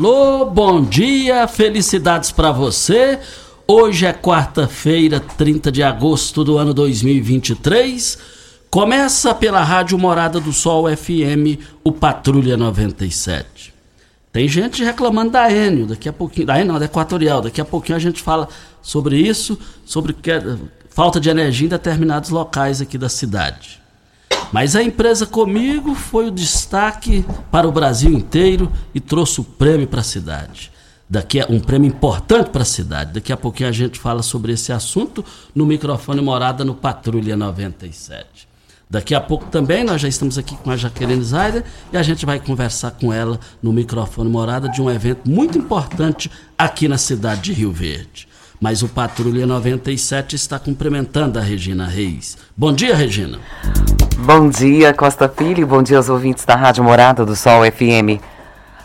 Alô, bom dia, felicidades para você. Hoje é quarta-feira, 30 de agosto do ano 2023. Começa pela Rádio Morada do Sol FM, o Patrulha 97. Tem gente reclamando da Enio, daqui a pouquinho, da Enio não, da Equatorial, daqui a pouquinho a gente fala sobre isso, sobre que, falta de energia em determinados locais aqui da cidade. Mas a empresa comigo foi o destaque para o Brasil inteiro e trouxe o prêmio para a cidade. Daqui a, um prêmio importante para a cidade. Daqui a pouquinho a gente fala sobre esse assunto no microfone Morada no Patrulha 97. Daqui a pouco também nós já estamos aqui com a Jaqueline Zayder e a gente vai conversar com ela no microfone Morada de um evento muito importante aqui na cidade de Rio Verde. Mas o Patrulha 97 está cumprimentando a Regina Reis. Bom dia, Regina. Bom dia, Costa Filho. Bom dia aos ouvintes da Rádio Morada do Sol FM.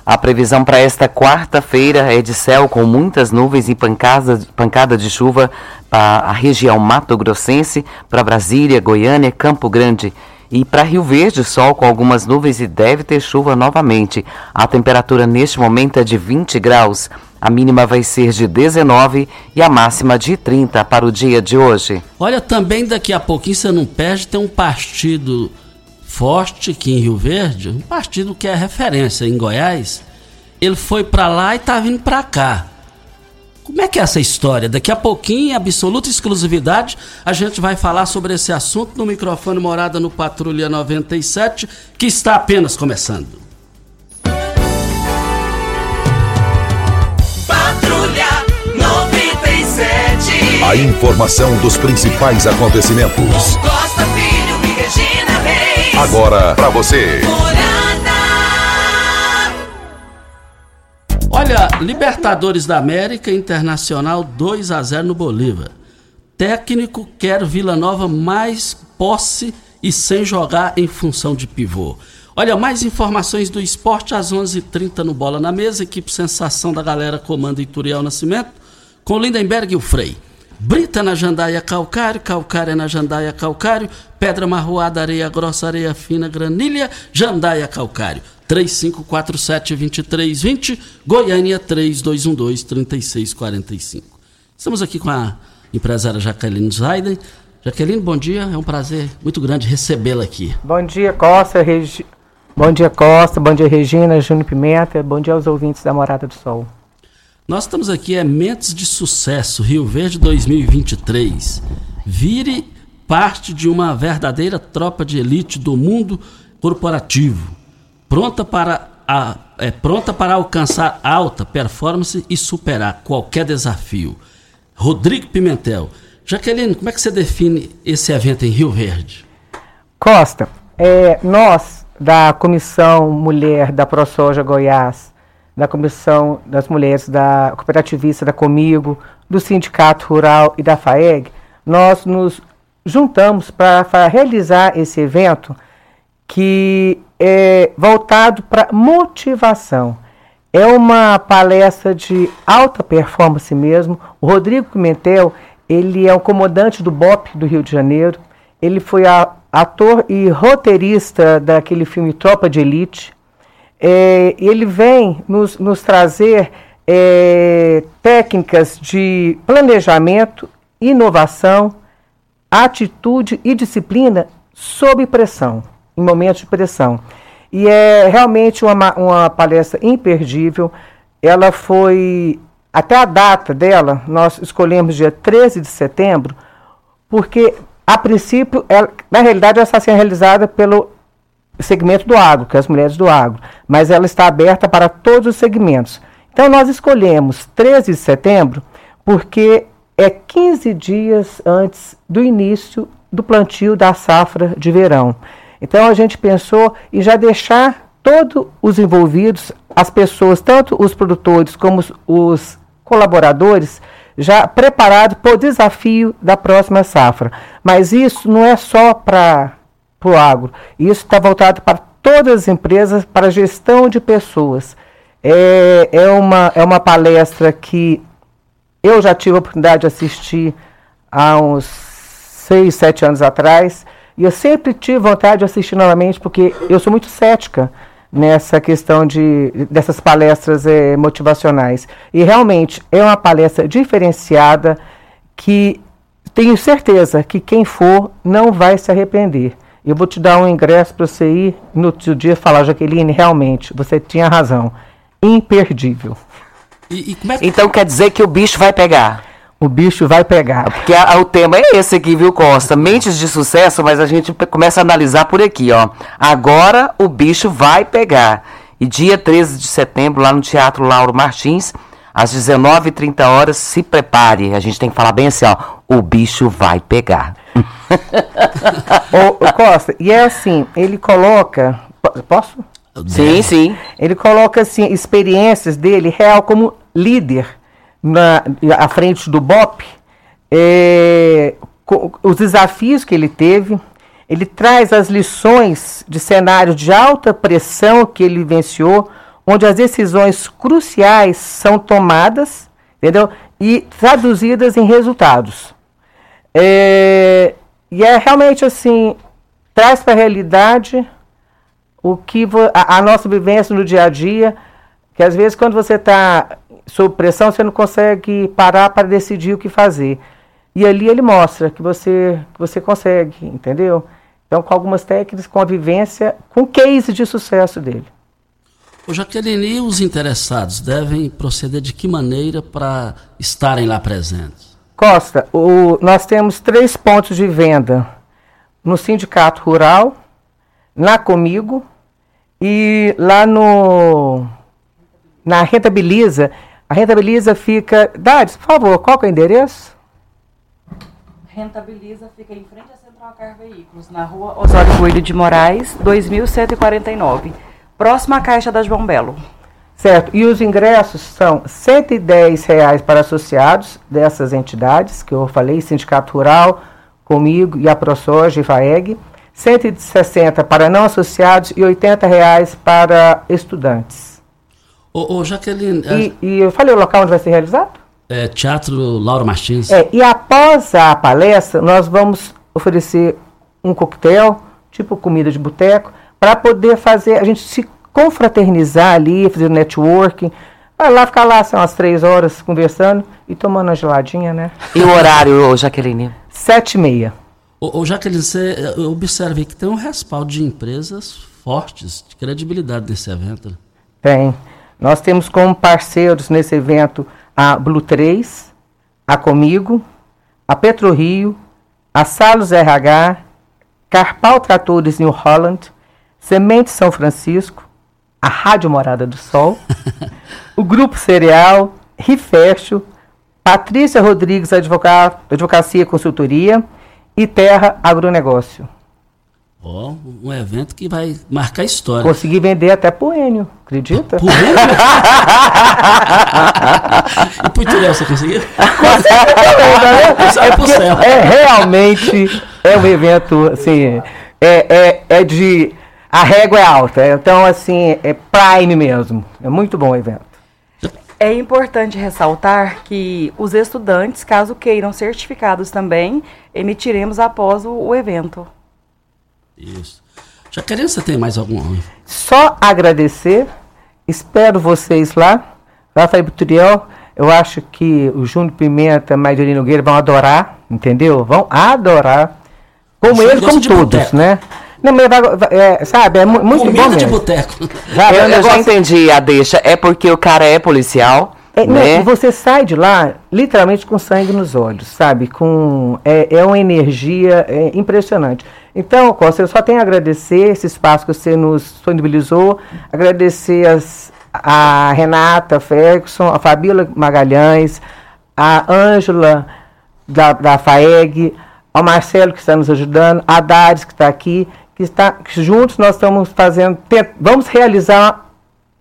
A previsão para esta quarta-feira é de céu com muitas nuvens e pancada, pancada de chuva para a região Mato Grossense, para Brasília, Goiânia, Campo Grande. E para Rio Verde, sol com algumas nuvens e deve ter chuva novamente. A temperatura neste momento é de 20 graus. A mínima vai ser de 19 e a máxima de 30 para o dia de hoje. Olha, também daqui a pouquinho você não perde, tem um partido forte aqui em Rio Verde, um partido que é referência em Goiás. Ele foi para lá e tá vindo para cá. Como é que é essa história? Daqui a pouquinho, em absoluta exclusividade, a gente vai falar sobre esse assunto no microfone Morada no Patrulha 97, que está apenas começando. A informação dos principais acontecimentos. Costa Filho e Regina Reis. Agora para você. Olha, Libertadores da América Internacional 2 a 0 no Bolívar. Técnico quer Vila Nova mais posse e sem jogar em função de pivô. Olha, mais informações do esporte às 11:30 h 30 no Bola na Mesa. Equipe Sensação da Galera comanda Ituriel Nascimento com Lindenberg e o Frei. Brita na jandaia calcário, calcária na jandaia calcário, pedra marroada, areia grossa, areia fina, granilha, jandaia calcário. 3547-2320, Goiânia 3212-3645. Estamos aqui com a empresária Jaqueline Zaiden. Jaqueline, bom dia, é um prazer muito grande recebê-la aqui. Bom dia, Costa, Regi... bom dia, Costa, bom dia, Regina, Júnior Pimenta, bom dia aos ouvintes da Morada do Sol. Nós estamos aqui, é Mentes de Sucesso, Rio Verde 2023. Vire parte de uma verdadeira tropa de elite do mundo corporativo, pronta para, a, é, pronta para alcançar alta performance e superar qualquer desafio. Rodrigo Pimentel. Jaqueline, como é que você define esse evento em Rio Verde? Costa, é, nós da Comissão Mulher da ProSoja Goiás da Comissão das Mulheres da Cooperativista da Comigo, do Sindicato Rural e da FAEG, nós nos juntamos para realizar esse evento que é voltado para motivação. É uma palestra de alta performance mesmo. O Rodrigo Pimentel, ele é o comandante do BOP do Rio de Janeiro. Ele foi a, ator e roteirista daquele filme Tropa de Elite é, ele vem nos, nos trazer é, técnicas de planejamento, inovação, atitude e disciplina sob pressão, em momentos de pressão. E é realmente uma, uma palestra imperdível. Ela foi, até a data dela, nós escolhemos dia 13 de setembro, porque, a princípio, ela, na realidade, ela está sendo realizada pelo segmento do agro, que é as mulheres do agro, mas ela está aberta para todos os segmentos. Então nós escolhemos 13 de setembro porque é 15 dias antes do início do plantio da safra de verão. Então a gente pensou em já deixar todos os envolvidos, as pessoas, tanto os produtores como os, os colaboradores, já preparados para o desafio da próxima safra. Mas isso não é só para o agro, isso está voltado para todas as empresas, para a gestão de pessoas. É, é, uma, é uma palestra que eu já tive a oportunidade de assistir há uns seis, sete anos atrás, e eu sempre tive vontade de assistir novamente, porque eu sou muito cética nessa questão de, dessas palestras é, motivacionais. E realmente é uma palestra diferenciada que tenho certeza que quem for não vai se arrepender. Eu vou te dar um ingresso para você ir no outro dia falar, Jaqueline, realmente, você tinha razão. Imperdível. E, e é que... Então quer dizer que o bicho vai pegar? o bicho vai pegar. Porque a, o tema é esse aqui, viu, Costa? Mentes de sucesso, mas a gente começa a analisar por aqui, ó. Agora o bicho vai pegar. E dia 13 de setembro, lá no Teatro Lauro Martins, às 19h30 horas, se prepare. A gente tem que falar bem assim, ó. O bicho vai pegar. ô, ô, Costa, e é assim, ele coloca. Posso? Sim, sim. Ele coloca assim, experiências dele real como líder na, à frente do BOP, é, os desafios que ele teve, ele traz as lições de cenários de alta pressão que ele vivenciou, onde as decisões cruciais são tomadas, entendeu? E traduzidas em resultados. É, e é realmente assim, traz para a realidade o que a, a nossa vivência no dia a dia, que às vezes quando você está sob pressão, você não consegue parar para decidir o que fazer. E ali ele mostra que você, que você consegue, entendeu? Então, com algumas técnicas, com a vivência, com o case de sucesso dele. Ô Jaqueline, e os interessados devem proceder de que maneira para estarem lá presentes? Costa, o, nós temos três pontos de venda no Sindicato Rural, na Comigo e lá no na Rentabiliza. A Rentabiliza fica. Dades, por favor, qual é o endereço? Rentabiliza fica em frente à Central Car Veículos, na rua Osório Coelho de Moraes, 2149. Próxima à Caixa da João Belo. Certo. E os ingressos são 110 reais para associados dessas entidades, que eu falei, Sindicato Rural, Comigo e a ProSoja e FAEG. 160 para não associados e 80 reais para estudantes. Ô, ô Jaqueline. E, e, eu falei o local onde vai ser realizado? É, Teatro Lauro Martins. É, e após a palestra, nós vamos oferecer um coquetel, tipo comida de boteco, para poder fazer, a gente se confraternizar ali, fazer networking. Vai lá ficar lá, são umas três horas conversando e tomando uma geladinha, né? E o horário, Jaqueline? Sete e meia. Ô, ô Jaqueline, você observe que tem um respaldo de empresas fortes, de credibilidade nesse evento. Tem. Nós temos como parceiros nesse evento a Blue 3, a Comigo, a PetroRio, a Salos RH, Carpal Tratores New Holland, Semente São Francisco, a Rádio Morada do Sol, o Grupo Cereal, Rifecho, Patrícia Rodrigues Advocacia e Consultoria e Terra Agronegócio. Ó, oh, um evento que vai marcar história. Consegui vender até pro Enio, acredita? Pro Enio? e pro Ituriel você conseguiu? Consegui também, né? É, é realmente é um evento, assim, é, é, é de... A régua é alta, então, assim, é prime mesmo. É muito bom o evento. É importante ressaltar que os estudantes, caso queiram certificados também, emitiremos após o, o evento. Isso. Jaqueline, você tem mais algum? Só agradecer. Espero vocês lá. Rafael Buturiel, eu acho que o Júnior Pimenta e Maidolino Nogueira vão adorar, entendeu? Vão adorar. Como eles, como todos, boteco. né? Não, mas, é, sabe, é muito Comida bom de boteco. eu, eu já entendi a deixa. É porque o cara é policial. É, né? não, você sai de lá literalmente com sangue nos olhos, sabe? Com, é, é uma energia é, impressionante. Então, Costa, eu só tenho a agradecer esse espaço que você nos disponibilizou, agradecer as, a Renata Ferguson, a Fabíola Magalhães, a Ângela da, da FAEG, ao Marcelo que está nos ajudando, a Dares que está aqui, que está que juntos nós estamos fazendo, vamos realizar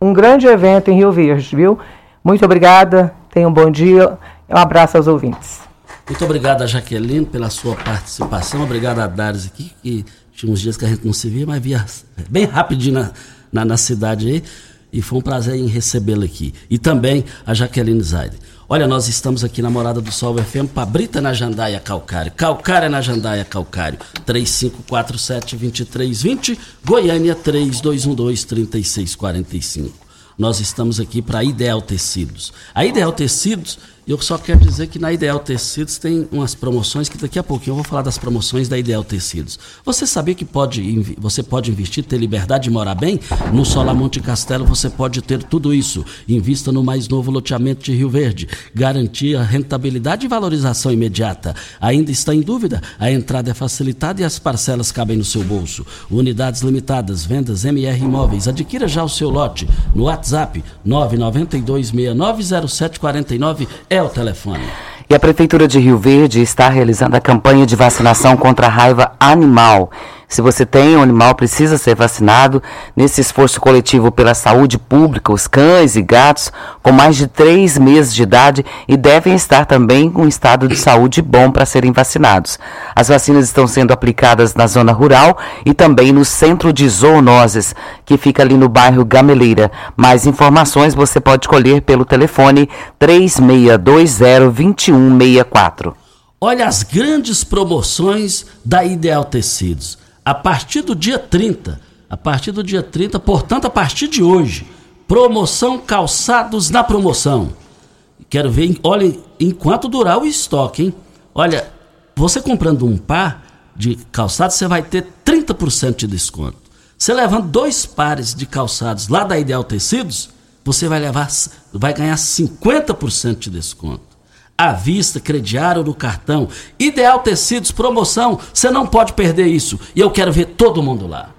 um grande evento em Rio Verde, viu? Muito obrigada, tenham um bom dia, um abraço aos ouvintes. Muito obrigado Jaqueline pela sua participação, obrigado a Dares aqui, que tinha uns dias que a gente não se via, mas via bem rapidinho na, na, na cidade aí, e foi um prazer em recebê-la aqui. E também a Jaqueline Zaide. Olha, nós estamos aqui na Morada do Sol FM, Pabrita na Jandaia Calcário, Calcária na Jandaia Calcário, 3547-2320, Goiânia 3212-3645. Nós estamos aqui para Ideal Tecidos. A Ideal Tecidos eu só quero dizer que na Ideal Tecidos tem umas promoções que daqui a pouquinho eu vou falar das promoções da Ideal Tecidos. Você sabia que pode, você pode investir, ter liberdade de morar bem? No Solamonte Castelo você pode ter tudo isso. Invista no mais novo loteamento de Rio Verde. Garantia rentabilidade e valorização imediata. Ainda está em dúvida? A entrada é facilitada e as parcelas cabem no seu bolso. Unidades limitadas, vendas MR Imóveis. Adquira já o seu lote no WhatsApp 992 690749 é o telefone. E a Prefeitura de Rio Verde está realizando a campanha de vacinação contra a raiva animal. Se você tem um animal, precisa ser vacinado. Nesse esforço coletivo pela saúde pública, os cães e gatos com mais de três meses de idade e devem estar também com um estado de saúde bom para serem vacinados. As vacinas estão sendo aplicadas na zona rural e também no centro de zoonoses, que fica ali no bairro Gameleira. Mais informações você pode colher pelo telefone 3620-2164. Olha as grandes promoções da Ideal Tecidos a partir do dia 30, a partir do dia 30, portanto, a partir de hoje, promoção calçados na promoção. Quero ver, olha, enquanto durar o estoque, hein? Olha, você comprando um par de calçados, você vai ter 30% de desconto. Você levando dois pares de calçados lá da Ideal Tecidos, você vai levar, vai ganhar 50% de desconto à vista, crediário no cartão. Ideal Tecidos, promoção, você não pode perder isso. E eu quero ver todo mundo lá.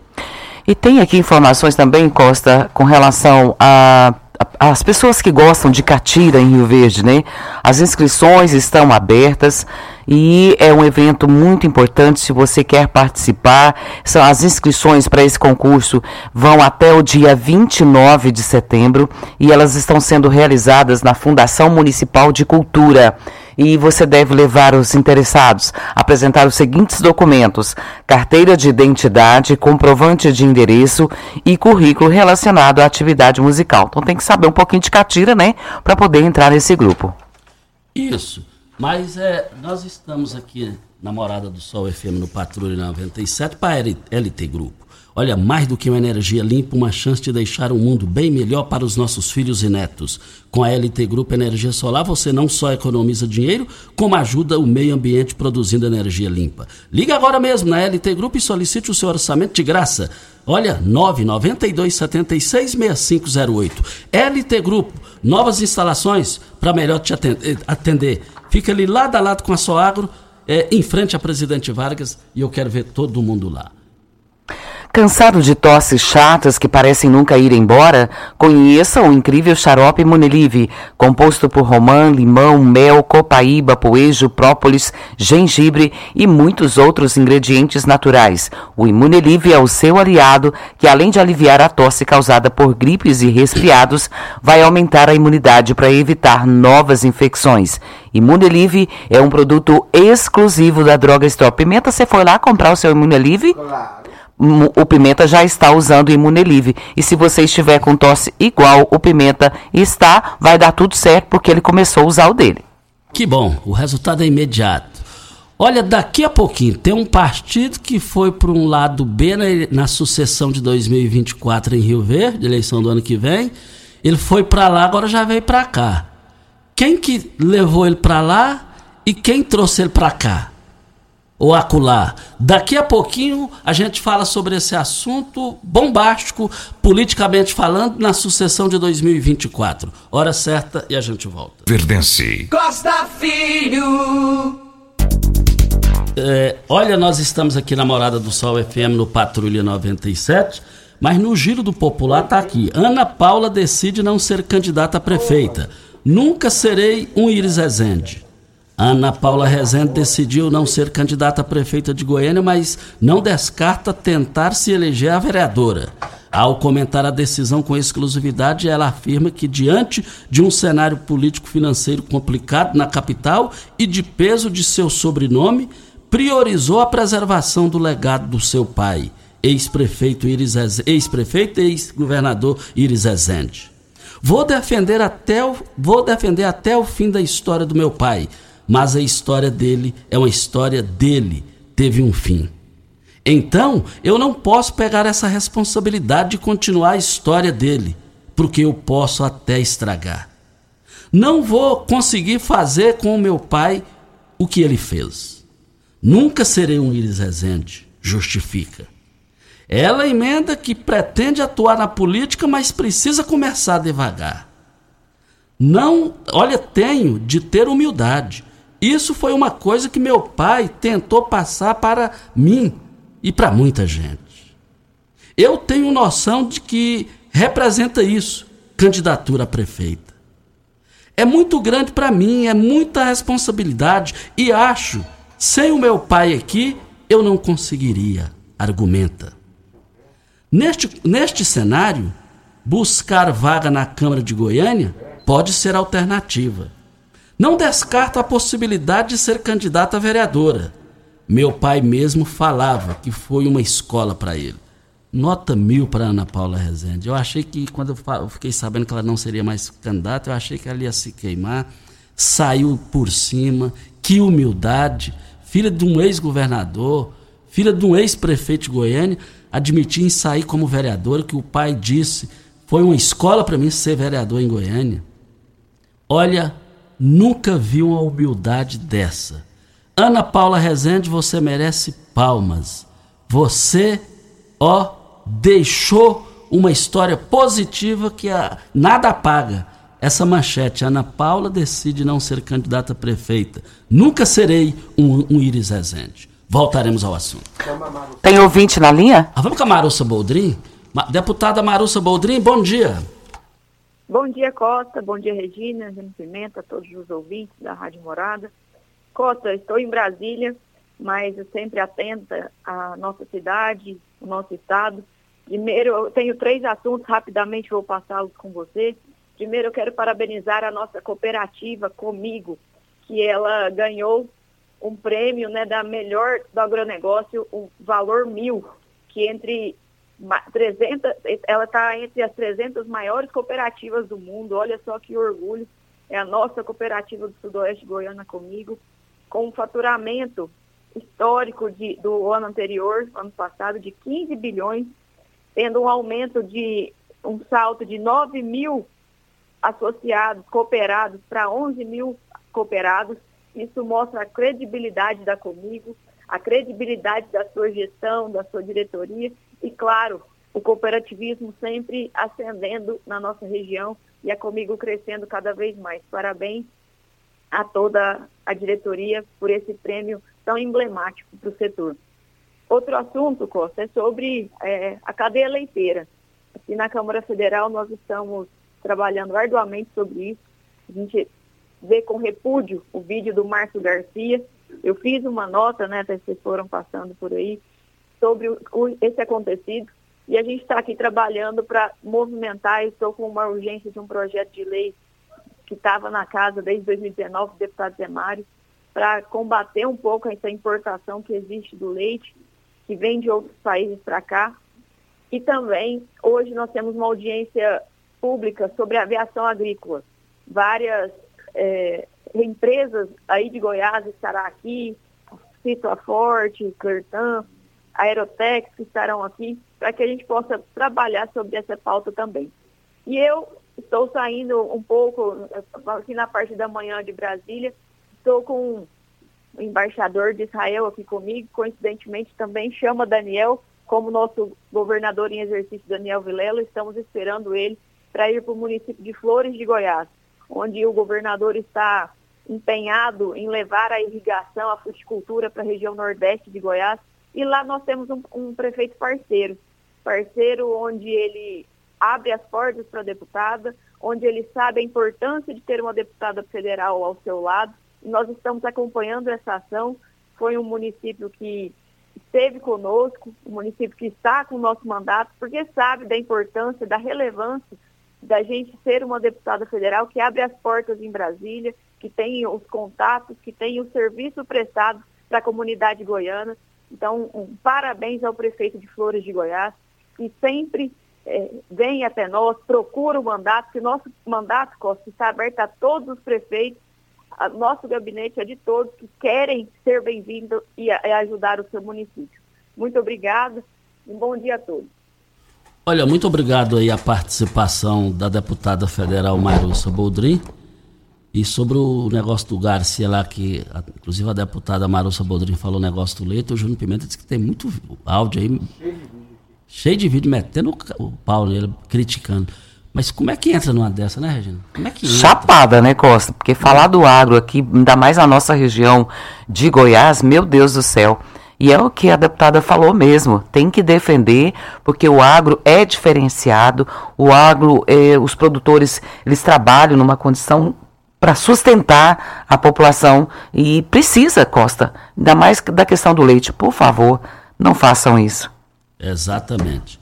E tem aqui informações também, Costa, com relação a as pessoas que gostam de catira em Rio Verde, né? As inscrições estão abertas e é um evento muito importante se você quer participar. São as inscrições para esse concurso vão até o dia 29 de setembro e elas estão sendo realizadas na Fundação Municipal de Cultura e você deve levar os interessados a apresentar os seguintes documentos: carteira de identidade, comprovante de endereço e currículo relacionado à atividade musical. Então tem que saber um pouquinho de catira, né, para poder entrar nesse grupo. Isso. Mas é, nós estamos aqui na Morada do Sol FM no Patrulha 97 para a LT Grupo. Olha, mais do que uma energia limpa, uma chance de deixar um mundo bem melhor para os nossos filhos e netos. Com a LT Grupo Energia Solar, você não só economiza dinheiro, como ajuda o meio ambiente produzindo energia limpa. Liga agora mesmo na LT Grupo e solicite o seu orçamento de graça. Olha, 992 76 6508. LT Grupo, novas instalações para melhor te atender. Fica ali lado a lado com a Soagro, é, em frente a Presidente Vargas, e eu quero ver todo mundo lá. Cansado de tosses chatas que parecem nunca ir embora? Conheça o incrível xarope Munelive, composto por romã, limão, mel, copaíba, poejo, própolis, gengibre e muitos outros ingredientes naturais. O Imunelive é o seu aliado que, além de aliviar a tosse causada por gripes e resfriados, vai aumentar a imunidade para evitar novas infecções. Imunelive é um produto exclusivo da Droga Store. Pimenta, você foi lá comprar o seu Imunelive? Claro o Pimenta já está usando Imunelive. E se você estiver com tosse igual o Pimenta está, vai dar tudo certo porque ele começou a usar o dele. Que bom, o resultado é imediato. Olha, daqui a pouquinho tem um partido que foi para um lado B na, na, sucessão de 2024 em Rio Verde, eleição do ano que vem. Ele foi para lá, agora já veio para cá. Quem que levou ele para lá e quem trouxe ele para cá? Ou acolá. Daqui a pouquinho a gente fala sobre esse assunto bombástico, politicamente falando, na sucessão de 2024. Hora certa e a gente volta. Verdense. Costa Filho. É, olha, nós estamos aqui na Morada do Sol FM no Patrulha 97, mas no Giro do Popular tá aqui. Ana Paula decide não ser candidata a prefeita. Nunca serei um Iris Ezende. Ana Paula Rezende decidiu não ser candidata a prefeita de Goiânia, mas não descarta tentar se eleger a vereadora. Ao comentar a decisão com exclusividade, ela afirma que, diante de um cenário político-financeiro complicado na capital e de peso de seu sobrenome, priorizou a preservação do legado do seu pai, ex-prefeito ex-prefeito e ex-governador Iris Rezende. Vou defender, até o, vou defender até o fim da história do meu pai, mas a história dele é uma história dele, teve um fim. Então, eu não posso pegar essa responsabilidade de continuar a história dele, porque eu posso até estragar. Não vou conseguir fazer com o meu pai o que ele fez. Nunca serei um Iris Rezende, justifica. Ela emenda que pretende atuar na política, mas precisa começar devagar. Não, olha, tenho de ter humildade. Isso foi uma coisa que meu pai tentou passar para mim e para muita gente. Eu tenho noção de que representa isso, candidatura a prefeita. É muito grande para mim, é muita responsabilidade e acho, sem o meu pai aqui, eu não conseguiria, argumenta. Neste, neste cenário, buscar vaga na Câmara de Goiânia pode ser alternativa. Não descarto a possibilidade de ser candidata a vereadora meu pai mesmo falava que foi uma escola para ele. Nota mil para Ana Paula Rezende. Eu achei que, quando eu fiquei sabendo que ela não seria mais candidata, eu achei que ela ia se queimar. Saiu por cima. Que humildade. Filha de um ex-governador, filha de um ex-prefeito de Goiânia, admitir em sair como vereadora, que o pai disse foi uma escola para mim ser vereador em Goiânia. Olha, nunca vi uma humildade dessa. Ana Paula Rezende, você merece palmas. Você, ó, deixou uma história positiva que a, nada apaga. Essa manchete, Ana Paula decide não ser candidata a prefeita. Nunca serei um, um Iris Rezende. Voltaremos ao assunto. Tem ouvinte na linha? Ah, vamos com a Marussa Boldrin? Deputada Marussa Boldrin, bom dia. Bom dia, Costa. Bom dia, Regina, Regina Pimenta, todos os ouvintes da Rádio Morada. Costa, estou em Brasília, mas sempre atenta à nossa cidade, ao nosso estado. Primeiro, eu tenho três assuntos, rapidamente vou passá-los com você. Primeiro, eu quero parabenizar a nossa cooperativa Comigo, que ela ganhou um prêmio né, da melhor do agronegócio, o valor mil, que entre 300, ela está entre as 300 maiores cooperativas do mundo. Olha só que orgulho. É a nossa cooperativa do Sudoeste Goiana Comigo com um faturamento histórico de, do ano anterior, ano passado, de 15 bilhões, tendo um aumento de um salto de 9 mil associados, cooperados, para 11 mil cooperados. Isso mostra a credibilidade da Comigo, a credibilidade da sua gestão, da sua diretoria e, claro, o cooperativismo sempre ascendendo na nossa região e a Comigo crescendo cada vez mais. Parabéns a toda a diretoria por esse prêmio tão emblemático para o setor. Outro assunto, Costa, é sobre é, a cadeia leiteira. Aqui na Câmara Federal nós estamos trabalhando arduamente sobre isso. A gente vê com repúdio o vídeo do Márcio Garcia. Eu fiz uma nota, né, vocês foram passando por aí, sobre o, esse acontecido. E a gente está aqui trabalhando para movimentar, estou com uma urgência de um projeto de lei que estava na casa desde 2019, o deputado Zé Mário, para combater um pouco essa importação que existe do leite, que vem de outros países para cá. E também, hoje nós temos uma audiência pública sobre aviação agrícola. Várias é, empresas aí de Goiás estarão aqui, cito a Forte, Clertan, Aerotex, estarão aqui, para que a gente possa trabalhar sobre essa pauta também. E eu Estou saindo um pouco aqui na parte da manhã de Brasília. Estou com o embaixador de Israel aqui comigo. Coincidentemente, também chama Daniel como nosso governador em exercício, Daniel Vilela. Estamos esperando ele para ir para o município de Flores de Goiás, onde o governador está empenhado em levar a irrigação, a fruticultura para a região nordeste de Goiás. E lá nós temos um, um prefeito parceiro, parceiro onde ele abre as portas para a deputada, onde ele sabe a importância de ter uma deputada federal ao seu lado. E nós estamos acompanhando essa ação. Foi um município que esteve conosco, o município que está com o nosso mandato, porque sabe da importância, da relevância da gente ser uma deputada federal que abre as portas em Brasília, que tem os contatos, que tem o serviço prestado para a comunidade goiana. Então, um parabéns ao prefeito de Flores de Goiás, que sempre é, vem até nós, procura o mandato, que nosso mandato, Costa, está aberto a todos os prefeitos, a, nosso gabinete é de todos que querem ser bem-vindos e, e ajudar o seu município. Muito obrigada, um bom dia a todos. Olha, muito obrigado aí a participação da deputada federal Marussa Boldrin. E sobre o negócio do Garcia lá, que inclusive a deputada Marussa Boldrin falou o negócio do leite, o Júnior Pimenta disse que tem muito áudio aí. Cheio de vídeo, metendo o pau nele, criticando. Mas como é que entra numa dessa, né, Regina? Como é que entra? Chapada, né, Costa? Porque falar do agro aqui, ainda mais na nossa região de Goiás, meu Deus do céu. E é o que a deputada falou mesmo, tem que defender, porque o agro é diferenciado, o agro, eh, os produtores, eles trabalham numa condição para sustentar a população e precisa, Costa, ainda mais da questão do leite. Por favor, não façam isso. Exatamente.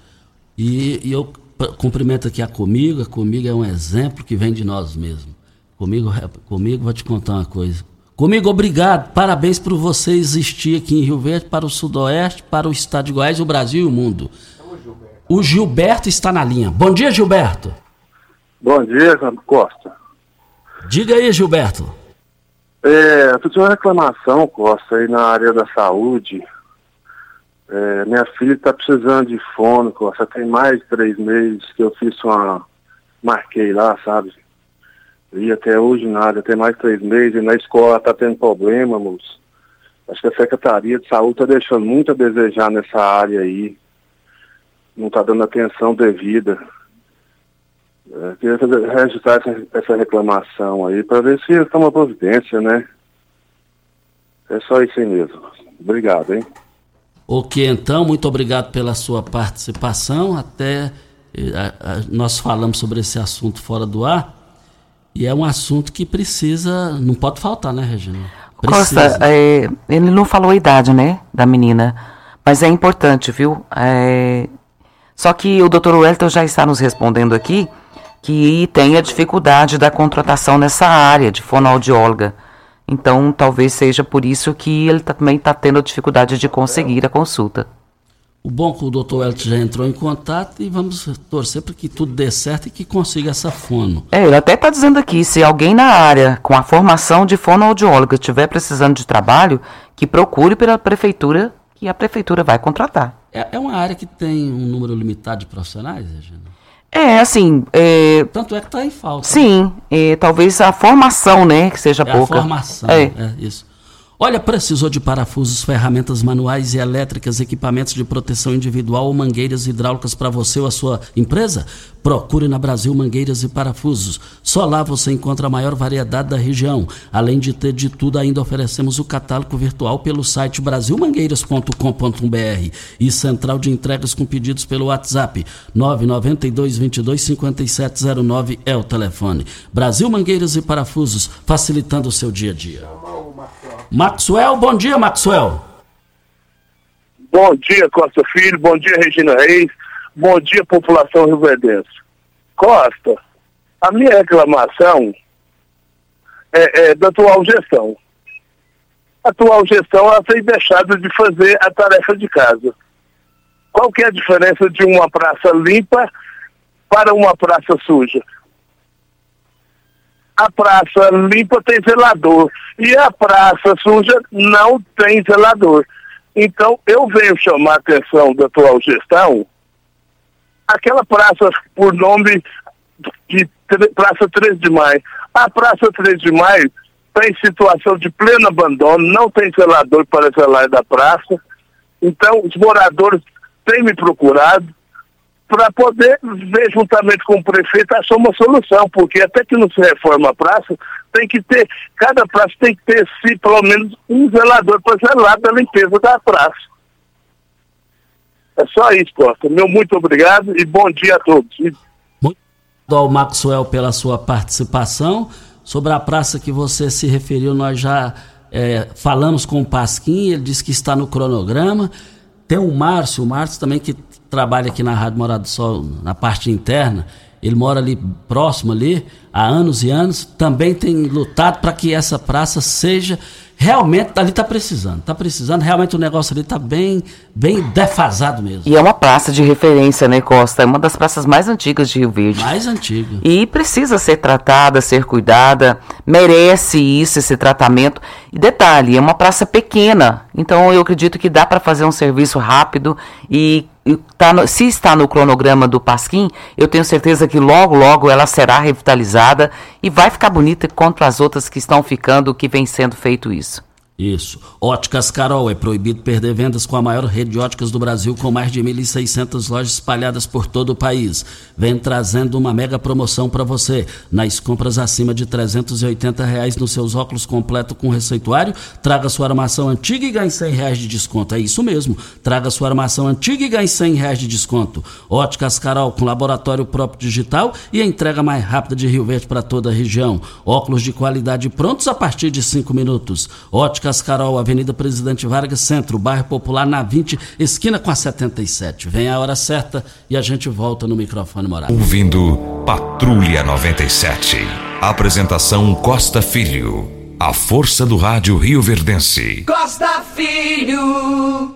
E, e eu cumprimento aqui a Comigo, a Comigo é um exemplo que vem de nós mesmos. Comigo, comigo vou te contar uma coisa. Comigo, obrigado, parabéns por você existir aqui em Rio Verde, para o Sudoeste, para o Estado de Goiás, o Brasil e o mundo. O Gilberto está na linha. Bom dia, Gilberto. Bom dia, Costa. Diga aí, Gilberto. É, eu tinha uma reclamação, Costa, aí na área da saúde. É, minha filha está precisando de fono, Costa. Tem mais de três meses que eu fiz uma. Marquei lá, sabe? E até hoje nada, tem mais três meses. Na escola está tendo problema, moço. Acho que a Secretaria de Saúde está deixando muito a desejar nessa área aí. Não está dando atenção devida. É, queria registrar essa, essa reclamação aí para ver se está uma providência, né? É só isso aí mesmo. Obrigado, hein? Ok, então, muito obrigado pela sua participação. Até eh, a, a, nós falamos sobre esse assunto fora do ar. E é um assunto que precisa, não pode faltar, né, Regina? Precisa. Costa, é, ele não falou a idade, né, da menina, mas é importante, viu? É, só que o doutor Wellington já está nos respondendo aqui que tem a dificuldade da contratação nessa área de fonoaudióloga. Então, talvez seja por isso que ele também está tendo dificuldade de conseguir a consulta. O bom que o doutor Elton já entrou em contato e vamos torcer para que tudo dê certo e que consiga essa fono. É, ele até está dizendo aqui, se alguém na área com a formação de fonoaudióloga estiver precisando de trabalho, que procure pela prefeitura, que a prefeitura vai contratar. É, é uma área que tem um número limitado de profissionais, Regina? É, assim. É... Tanto é que está em falta. Sim, é, talvez a formação, né, que seja é pouca. A formação, é. é isso. Olha, precisou de parafusos, ferramentas manuais e elétricas, equipamentos de proteção individual ou mangueiras hidráulicas para você ou a sua empresa? Procure na Brasil Mangueiras e Parafusos. Só lá você encontra a maior variedade da região. Além de ter de tudo, ainda oferecemos o catálogo virtual pelo site brasilmangueiras.com.br e central de entregas com pedidos pelo WhatsApp 992 22 5709 é o telefone. Brasil Mangueiras e Parafusos, facilitando o seu dia a dia. Maxwell, bom dia, Maxwell. Bom dia, Costa Filho. Bom dia, Regina Reis. Bom dia, população rioverdense. Costa, a minha reclamação é, é, da atual gestão. A atual gestão ela tem deixado de fazer a tarefa de casa. Qual que é a diferença de uma praça limpa para uma praça suja? A praça limpa tem zelador e a praça suja não tem zelador. Então, eu venho chamar a atenção da atual gestão aquela praça por nome de Praça 3 de Maio. A Praça 3 de Maio está em situação de pleno abandono, não tem zelador para zelar da praça. Então, os moradores têm me procurado para poder ver juntamente com o prefeito achar uma solução, porque até que não se reforma a praça, tem que ter, cada praça tem que ter, se, pelo menos, um zelador para zelar da limpeza da praça. É só isso, Costa. Meu muito obrigado e bom dia a todos. Muito ao Maxwell pela sua participação. Sobre a praça que você se referiu, nós já é, falamos com o Pasquim, ele disse que está no cronograma. Tem o Márcio, o Márcio também que trabalha aqui na Rádio Morado do Sol, na parte interna. Ele mora ali próximo ali, há anos e anos. Também tem lutado para que essa praça seja realmente ali está precisando, está precisando, realmente o negócio ali está bem, bem defasado mesmo. E é uma praça de referência, né, Costa? É uma das praças mais antigas de Rio Verde. Mais antiga. E precisa ser tratada, ser cuidada, merece isso, esse tratamento. E detalhe, é uma praça pequena, então eu acredito que dá para fazer um serviço rápido e Tá no, se está no cronograma do Pasquim, eu tenho certeza que logo, logo ela será revitalizada e vai ficar bonita contra as outras que estão ficando, que vem sendo feito isso. Isso. Óticas Carol, é proibido perder vendas com a maior rede de óticas do Brasil, com mais de 1.600 lojas espalhadas por todo o país. Vem trazendo uma mega promoção para você. Nas compras acima de 380 reais nos seus óculos completo com receituário, traga sua armação antiga e ganhe 100 reais de desconto. É isso mesmo. Traga sua armação antiga e ganhe 100 reais de desconto. Óticas Carol, com laboratório próprio digital e entrega mais rápida de Rio Verde para toda a região. Óculos de qualidade prontos a partir de 5 minutos. Óticas Cascarol, Avenida Presidente Vargas, Centro, bairro Popular, na 20, esquina com a 77. Vem a hora certa e a gente volta no microfone morado. Ouvindo Patrulha 97. Apresentação Costa Filho. A força do rádio Rio Verdense. Costa Filho.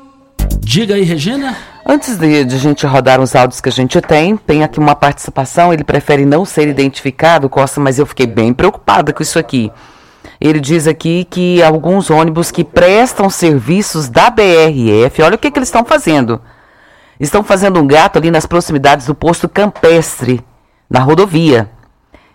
Diga aí, Regina. Antes de, de, a gente rodar os áudios que a gente tem, tem aqui uma participação. Ele prefere não ser identificado, Costa, mas eu fiquei bem preocupada com isso aqui. Ele diz aqui que alguns ônibus que prestam serviços da BRF, olha o que, que eles estão fazendo. Estão fazendo um gato ali nas proximidades do posto campestre, na rodovia.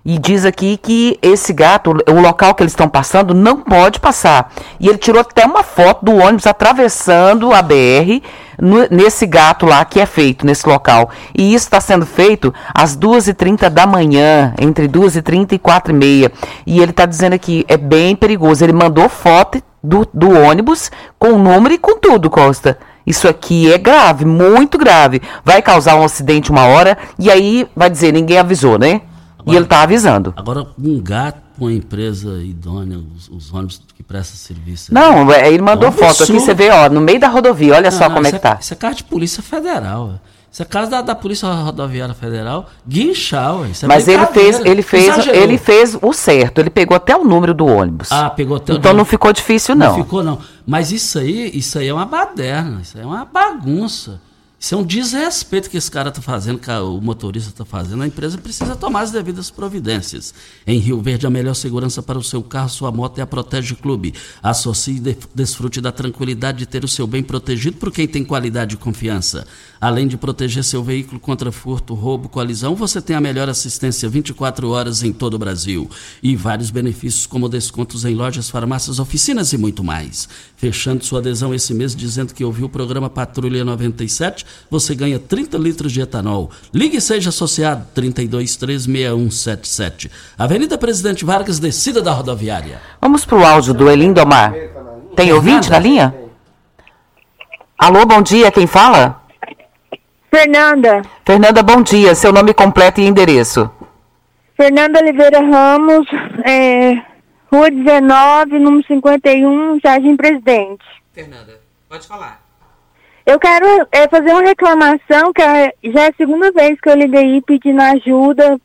E diz aqui que esse gato, o local que eles estão passando, não pode passar. E ele tirou até uma foto do ônibus atravessando a BR no, nesse gato lá que é feito, nesse local. E isso está sendo feito às 2h30 da manhã, entre 2h30 e 4h30. E ele está dizendo aqui, é bem perigoso. Ele mandou foto do, do ônibus com o número e com tudo, Costa. Isso aqui é grave, muito grave. Vai causar um acidente uma hora e aí vai dizer, ninguém avisou, né? Agora, e ele está avisando. Agora, um gato, uma empresa idônea, os, os ônibus que prestam serviço. Não, é, ele mandou é foto aqui, você vê, ó, no meio da rodovia, olha não, só não, como é que tá. isso é carro de polícia federal, Isso é caso da, da Polícia Rodoviária Federal, guinchar, isso é Mas ele fez, ele fez, ele fez o certo, ele pegou até o número do ônibus. Ah, pegou até o Então não ficou difícil não. Não ficou não. Mas isso aí, isso aí é uma baderna, isso aí é uma bagunça. Isso é um desrespeito que esse cara está fazendo, que o motorista está fazendo. A empresa precisa tomar as devidas providências. Em Rio Verde, a melhor segurança para o seu carro, sua moto é a Protege Clube. Associe e desfrute da tranquilidade de ter o seu bem protegido por quem tem qualidade e confiança. Além de proteger seu veículo contra furto, roubo, colisão, você tem a melhor assistência 24 horas em todo o Brasil. E vários benefícios, como descontos em lojas, farmácias, oficinas e muito mais. Fechando sua adesão esse mês dizendo que ouviu o programa Patrulha 97 você ganha 30 litros de etanol. Ligue e seja associado 3236177. Avenida Presidente Vargas, descida da rodoviária. Vamos para o áudio do Elindomar. Tem ouvinte na linha? Alô, bom dia, quem fala? Fernanda. Fernanda, bom dia. Seu nome completo e endereço. Fernanda Oliveira Ramos, é, Rua 19, número 51, Jardim Presidente. Fernanda, pode falar. Eu quero é, fazer uma reclamação, que é, já é a segunda vez que eu liguei pedindo ajuda.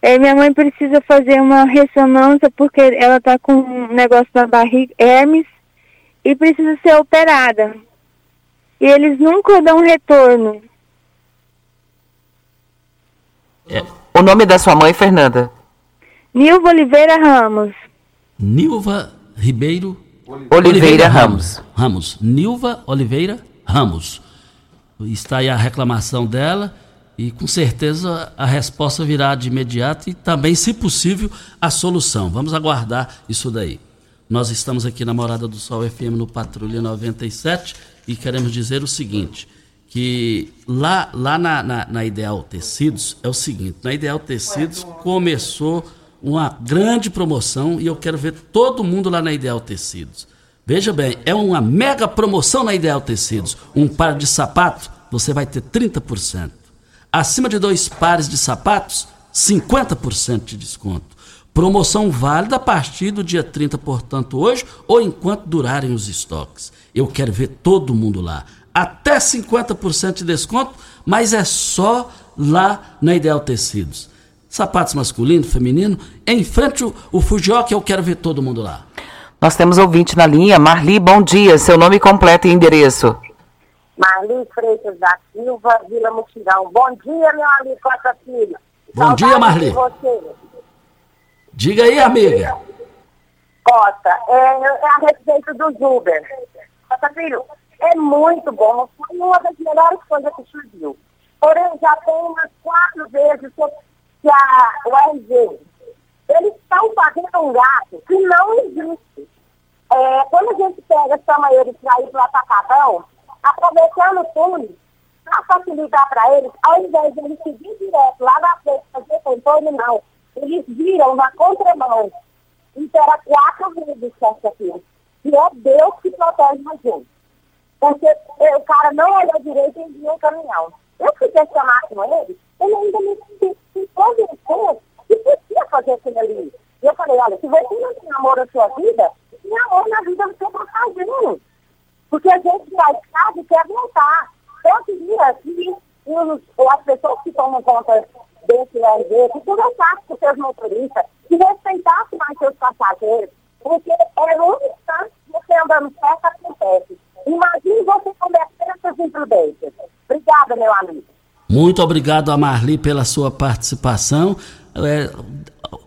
É, minha mãe precisa fazer uma ressonância porque ela está com um negócio na barriga, hermes, e precisa ser operada. E eles nunca dão retorno. É. O nome da sua mãe, Fernanda? Nilva Oliveira Ramos. Nilva Ribeiro Oliveira, Oliveira Ramos. Ramos. Ramos. Nilva Oliveira Ramos. Está aí a reclamação dela e com certeza a resposta virá de imediato e também, se possível, a solução. Vamos aguardar isso daí. Nós estamos aqui na Morada do Sol FM no Patrulha 97 e queremos dizer o seguinte, que lá, lá na, na, na Ideal Tecidos é o seguinte, na Ideal Tecidos começou uma grande promoção e eu quero ver todo mundo lá na Ideal Tecidos. Veja bem, é uma mega promoção na Ideal Tecidos. Um par de sapatos, você vai ter 30%. Acima de dois pares de sapatos, 50% de desconto. Promoção válida a partir do dia 30, portanto, hoje ou enquanto durarem os estoques. Eu quero ver todo mundo lá. Até 50% de desconto, mas é só lá na Ideal Tecidos. Sapatos masculino, feminino, em frente o, o Fujioka, eu quero ver todo mundo lá. Nós temos ouvinte na linha. Marli, bom dia. Seu nome completo e endereço. Marli Freitas da Silva, Vila Mutirão. Bom dia, meu amigo Costa Filho. Bom Saudade dia, Marli. de você. Diga aí, amiga. Costa, é, é a respeito do Uber. Costa Filho, é muito bom. Foi uma das melhores coisas que surgiu. Porém, já tem umas quatro vezes que, a, o RG, eles estão fazendo um gasto que não existe. É, quando a gente pega, chama eles para ir para o atacadão, aproveitando tudo, para facilitar para eles, ao invés de eles seguir direto lá na frente fazer controle, não. Eles viram na contramão. Então era quatro vezes sexta-feira. E é Deus que protege a gente. Porque eh, o cara não olhou direito e enviou o caminhão. Eu fui questionar com ele, ele ainda me se convenceu que podia fazer aquilo ali. E eu falei, olha, se você não tem amor na sua vida, tem amor na vida do seu passageiro. Porque a gente vai casa e quer voltar. Eu queria que as pessoas que tomam conta desse RG, que conversassem com seus motoristas, que respeitassem mais seus passageiros, porque é um instante que você andando certo acontece. Imagine você conversando essas imprudências. Obrigada, meu amigo. Muito obrigado a Marli pela sua participação. É,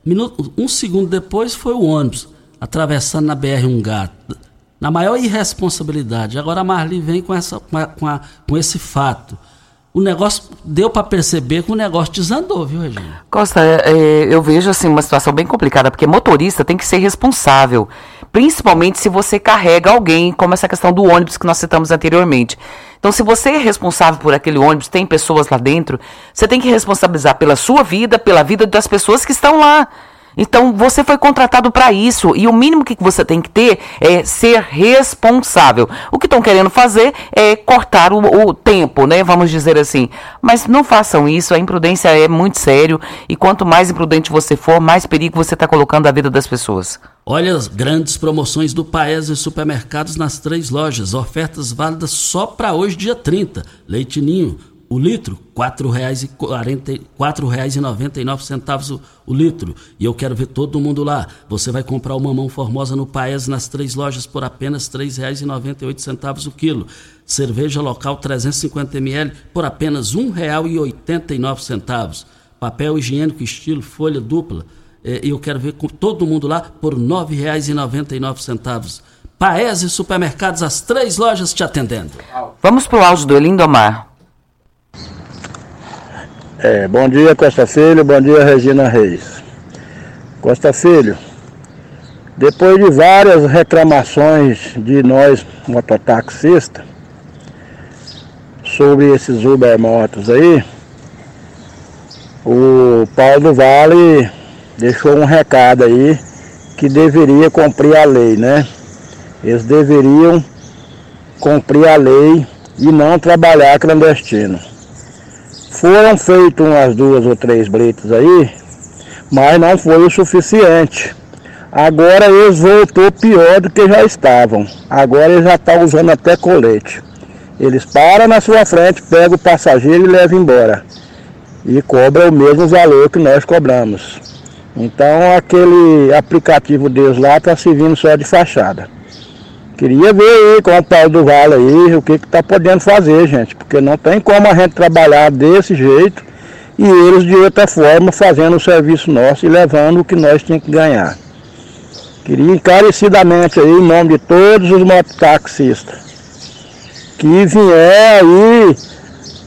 minuto, um segundo depois foi o ônibus atravessando na BR um gato. Na maior irresponsabilidade. Agora a Marli vem com, essa, com, a- com a- com esse fato. O negócio deu para perceber que o negócio desandou, viu, Regina? Costa, é, é, eu vejo assim uma situação bem complicada, porque motorista tem que ser responsável, principalmente se você carrega alguém, como essa questão do ônibus que nós citamos anteriormente. Então, se você é responsável por aquele ônibus, tem pessoas lá dentro, você tem que responsabilizar pela sua vida, pela vida das pessoas que estão lá. Então, você foi contratado para isso e o mínimo que você tem que ter é ser responsável. O que estão querendo fazer é cortar o, o tempo, né? Vamos dizer assim. Mas não façam isso, a imprudência é muito sério e quanto mais imprudente você for, mais perigo você está colocando a vida das pessoas. Olha as grandes promoções do Paes e supermercados nas três lojas. Ofertas válidas só para hoje, dia 30. Leite Ninho, o litro, R$ 4,40 R$ 4,99 o, o litro. E eu quero ver todo mundo lá. Você vai comprar o mamão formosa no Paes nas três lojas por apenas R$ 3,98 o quilo. Cerveja local 350ml por apenas R$ 1,89. Papel higiênico estilo folha dupla. Eh, E eu quero ver com todo mundo lá por R$ 9,99. Paese Supermercados, as três lojas te atendendo. Vamos pro áudio do Elindomar. É, bom dia Costa Filho, bom dia Regina Reis. Costa Filho, depois de várias reclamações de nós mototaxistas sobre esses Uber motos aí, o Paulo Vale deixou um recado aí que deveria cumprir a lei, né? Eles deveriam cumprir a lei e não trabalhar clandestino. Foram feitas umas duas ou três britas aí, mas não foi o suficiente. Agora eles voltou pior do que já estavam. Agora eles já estão usando até colete. Eles param na sua frente, pegam o passageiro e levam embora. E cobram o mesmo valor que nós cobramos. Então aquele aplicativo deles lá está servindo só de fachada. Queria ver aí com o Paulo do Vale aí o que está podendo fazer, gente, porque não tem como a gente trabalhar desse jeito e eles de outra forma fazendo o serviço nosso e levando o que nós tínhamos que ganhar. Queria encarecidamente aí, em nome de todos os mototaxistas, que vier aí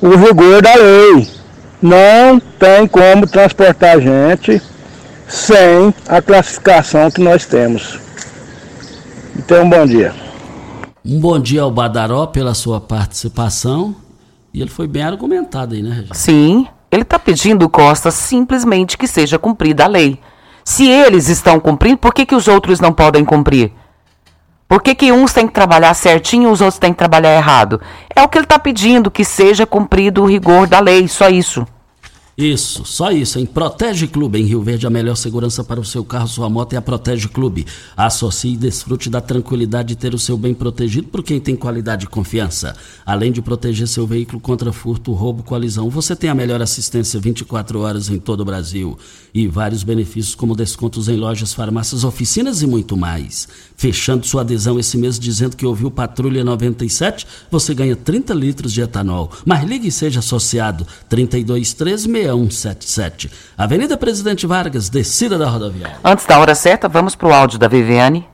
o rigor da lei. Não tem como transportar gente sem a classificação que nós temos. Então, bom dia. Um bom dia ao Badaró pela sua participação. E ele foi bem argumentado aí, né, Regina? Sim, ele está pedindo, Costa, simplesmente que seja cumprida a lei. Se eles estão cumprindo, por que, que os outros não podem cumprir? Por que, que uns têm que trabalhar certinho e os outros têm que trabalhar errado? É o que ele está pedindo, que seja cumprido o rigor da lei, só isso. Isso, só isso, em Protege Clube, em Rio Verde, a melhor segurança para o seu carro, sua moto é a Protege Clube. Associe e desfrute da tranquilidade de ter o seu bem protegido por quem tem qualidade e confiança. Além de proteger seu veículo contra furto, roubo, colisão, você tem a melhor assistência 24 horas em todo o Brasil. E vários benefícios como descontos em lojas, farmácias, oficinas e muito mais. Fechando sua adesão esse mês dizendo que ouviu Patrulha 97, você ganha 30 litros de etanol. Mas ligue e seja associado 3213 6177. Avenida Presidente Vargas, descida da rodoviária. Antes da hora certa, vamos para o áudio da Viviane.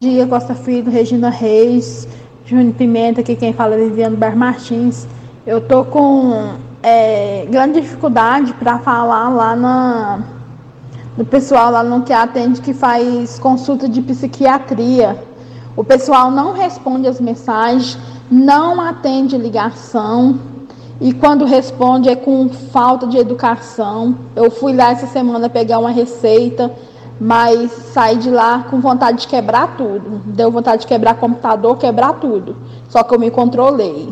Bom dia, Costa Filho, Regina Reis, Júnior Pimenta, aqui quem fala é Viviane Bar Martins. Eu tô com é, grande dificuldade para falar lá na, no pessoal lá no que atende que faz consulta de psiquiatria. O pessoal não responde as mensagens, não atende ligação e quando responde é com falta de educação. Eu fui lá essa semana pegar uma receita, mas saí de lá com vontade de quebrar tudo. Deu vontade de quebrar computador, quebrar tudo. Só que eu me controlei.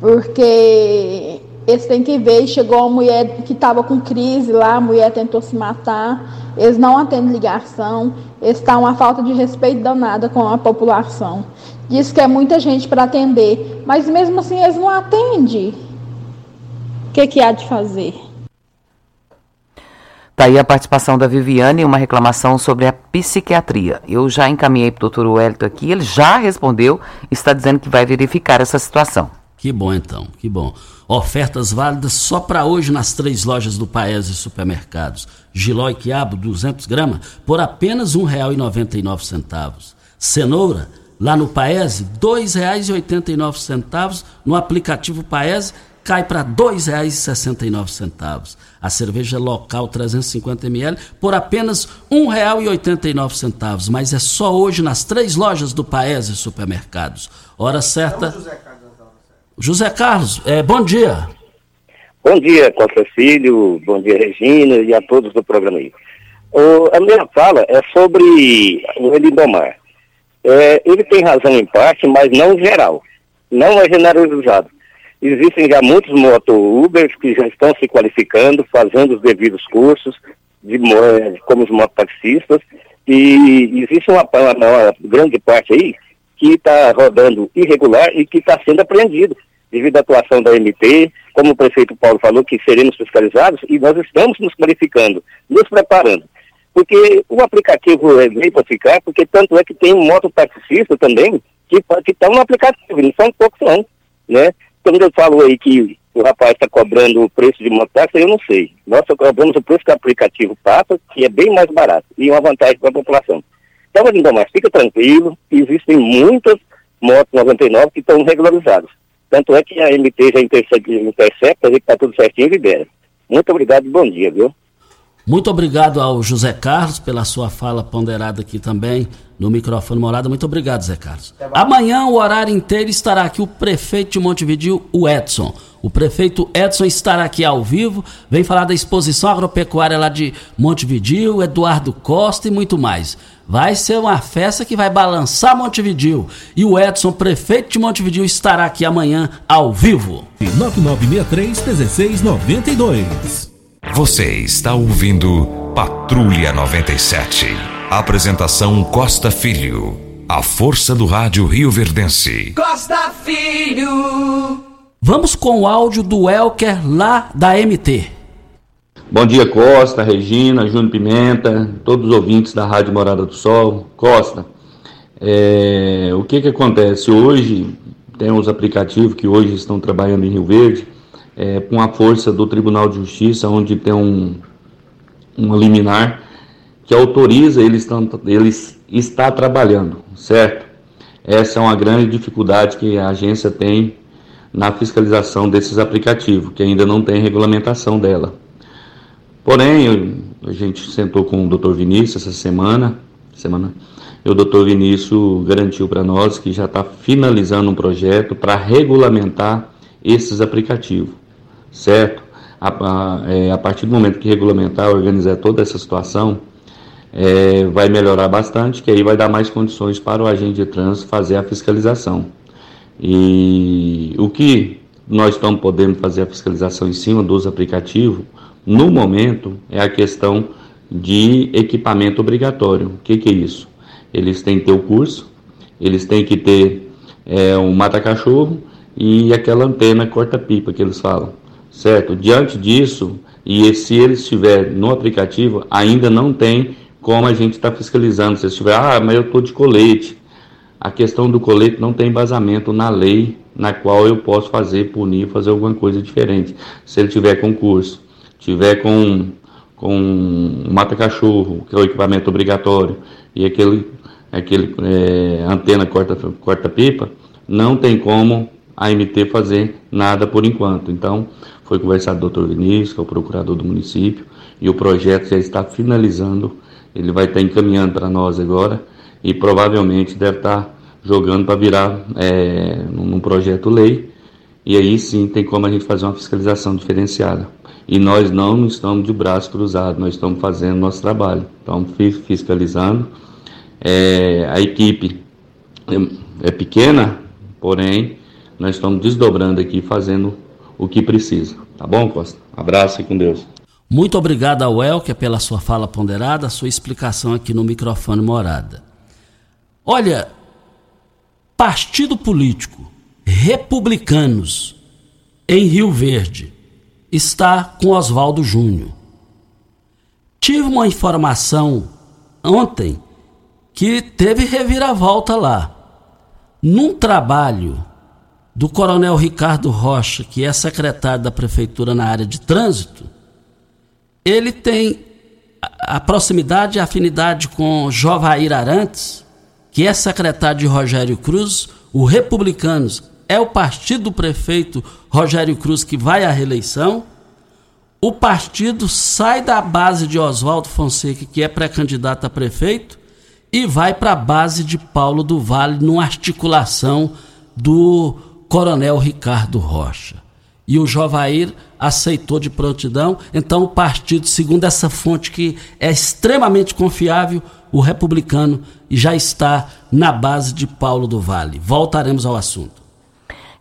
Porque eles têm que ver, chegou uma mulher que estava com crise lá, a mulher tentou se matar, eles não atendem ligação, estão uma falta de respeito danada com a população. Diz que é muita gente para atender, mas mesmo assim eles não atendem. O que, que há de fazer? Tá aí a participação da Viviane, uma reclamação sobre a psiquiatria. Eu já encaminhei para o doutor Wellington aqui, ele já respondeu, está dizendo que vai verificar essa situação. Que bom então, que bom. Ofertas válidas só para hoje nas três lojas do Paese Supermercados. Giló e quiabo, 200 gramas, por apenas R$ 1,99. Cenoura, lá no Paese, R$ 2,89. No aplicativo Paese, cai para R$ 2,69. A cerveja local 350ml por apenas R$ 1,89. Mas é só hoje nas três lojas do Paese Supermercados. Hora certa. José Carlos, é, bom dia. Bom dia, Costa Filho, bom dia, Regina, e a todos do programa aí. O, a minha fala é sobre o Elindomar. É, ele tem razão em parte, mas não geral. Não é generalizado. Existem já muitos moto-Ubers que já estão se qualificando, fazendo os devidos cursos de, como os mototaxistas, e existe uma, uma, uma grande parte aí que está rodando irregular e que está sendo apreendido devido à atuação da MT, como o prefeito Paulo falou, que seremos fiscalizados, e nós estamos nos qualificando, nos preparando. Porque o aplicativo veio para ficar, porque tanto é que tem mototaxista também que está no aplicativo, não são poucos não, né? Quando eu falo aí que o rapaz está cobrando o preço de mototáxi, eu não sei. Nós cobramos o preço que o aplicativo passa, que é bem mais barato, e uma vantagem para a população. Então, então, mas fica tranquilo, existem muitas motos 99 que estão regularizadas. Tanto é que a MT já intercepta, intercepta que está tudo certinho e libera. Muito obrigado e bom dia, viu? Muito obrigado ao José Carlos pela sua fala ponderada aqui também no microfone morada. Muito obrigado, Zé Carlos. Amanhã, o horário inteiro, estará aqui o prefeito de Montevideo, o Edson. O prefeito Edson estará aqui ao vivo, vem falar da exposição agropecuária lá de Montevideo, Eduardo Costa e muito mais. Vai ser uma festa que vai balançar Montevideo. E o Edson, prefeito de Montevideo, estará aqui amanhã ao vivo. 9963-1692. Você está ouvindo Patrulha 97. Apresentação Costa Filho. A força do rádio Rio Verdense. Costa Filho. Vamos com o áudio do Elker lá da MT. Bom dia, Costa, Regina, Júnior Pimenta, todos os ouvintes da Rádio Morada do Sol. Costa, é, o que que acontece? Hoje, tem os aplicativos que hoje estão trabalhando em Rio Verde, é, com a força do Tribunal de Justiça, onde tem um, um liminar que autoriza eles, eles está trabalhando, certo? Essa é uma grande dificuldade que a agência tem na fiscalização desses aplicativos, que ainda não tem regulamentação dela. Porém, a gente sentou com o Dr. Vinícius essa semana, semana e o Dr. Vinícius garantiu para nós que já está finalizando um projeto para regulamentar esses aplicativos, certo? A, a, é, a, partir do momento que regulamentar, organizar toda essa situação, é, vai melhorar bastante, que aí vai dar mais condições para o agente de trânsito fazer a fiscalização. E o que nós estamos podendo fazer a fiscalização em cima dos aplicativos, no momento, é a questão de equipamento obrigatório. O que, que é isso? Eles têm que ter o curso, eles têm que ter é, um mata-cachorro e aquela antena corta-pipa que eles falam, certo? Diante disso, e se ele estiver no aplicativo, ainda não tem como a gente está fiscalizando. Se estiver, ah, mas eu estou de colete. A questão do colete não tem embasamento na lei na qual eu posso fazer, punir, fazer alguma coisa diferente. Se ele tiver concurso, tiver com, com mata-cachorro, que é o equipamento obrigatório, e aquele, aquele é, antena corta-pipa, corta não tem como a MT fazer nada por enquanto. Então, foi conversado com o doutor Vinícius, que é o procurador do município, e o projeto já está finalizando. Ele vai estar encaminhando para nós agora e provavelmente deve estar jogando para virar é, num projeto lei. E aí sim tem como a gente fazer uma fiscalização diferenciada. E nós não estamos de braço cruzado, nós estamos fazendo nosso trabalho. Estamos fiscalizando. É, a equipe é, é pequena, porém nós estamos desdobrando aqui, fazendo o que precisa. Tá bom, Costa? Abraço e com Deus. Muito obrigado ao Elker pela sua fala ponderada, sua explicação aqui no microfone morada. Olha, partido político republicanos em Rio Verde está com Oswaldo Júnior. Tive uma informação ontem que teve reviravolta lá. Num trabalho do Coronel Ricardo Rocha, que é secretário da Prefeitura na área de trânsito, ele tem a proximidade e afinidade com Jovair Arantes, que é secretário de Rogério Cruz, o Republicanos é o partido do prefeito Rogério Cruz que vai à reeleição. O partido sai da base de Oswaldo Fonseca, que é pré-candidato a prefeito, e vai para a base de Paulo do Vale, numa articulação do Coronel Ricardo Rocha. E o Jovair aceitou de prontidão. Então, o partido, segundo essa fonte que é extremamente confiável, o republicano já está na base de Paulo do Vale. Voltaremos ao assunto.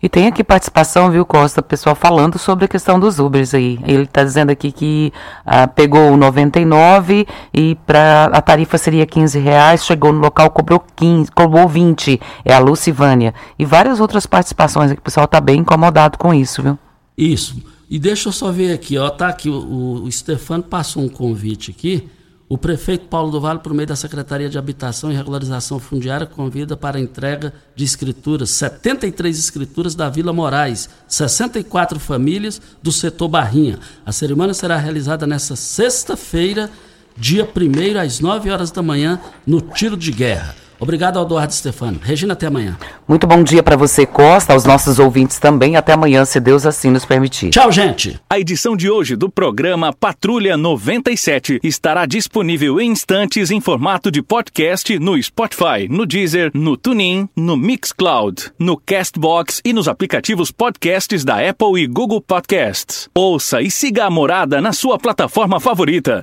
E tem aqui participação, viu, Costa, pessoal falando sobre a questão dos Ubers aí. Ele está dizendo aqui que ah, pegou 99 e pra, a tarifa seria 15 reais, chegou no local, cobrou 15, cobrou 20. É a Lucivânia. E várias outras participações aqui, o pessoal está bem incomodado com isso, viu? Isso. E deixa eu só ver aqui, ó, tá aqui, o, o Stefano passou um convite aqui o prefeito Paulo do Vale, por meio da Secretaria de Habitação e Regularização Fundiária, convida para a entrega de escrituras, 73 escrituras da Vila Moraes, 64 famílias do setor Barrinha. A cerimônia será realizada nesta sexta-feira, dia 1 às 9 horas da manhã, no Tiro de Guerra. Obrigado, Eduardo Stefano. Regina, até amanhã. Muito bom dia para você, Costa, aos nossos ouvintes também. Até amanhã, se Deus assim nos permitir. Tchau, gente. A edição de hoje do programa Patrulha 97 estará disponível em instantes em formato de podcast no Spotify, no Deezer, no TuneIn, no Mixcloud, no Castbox e nos aplicativos podcasts da Apple e Google Podcasts. Ouça e siga a morada na sua plataforma favorita.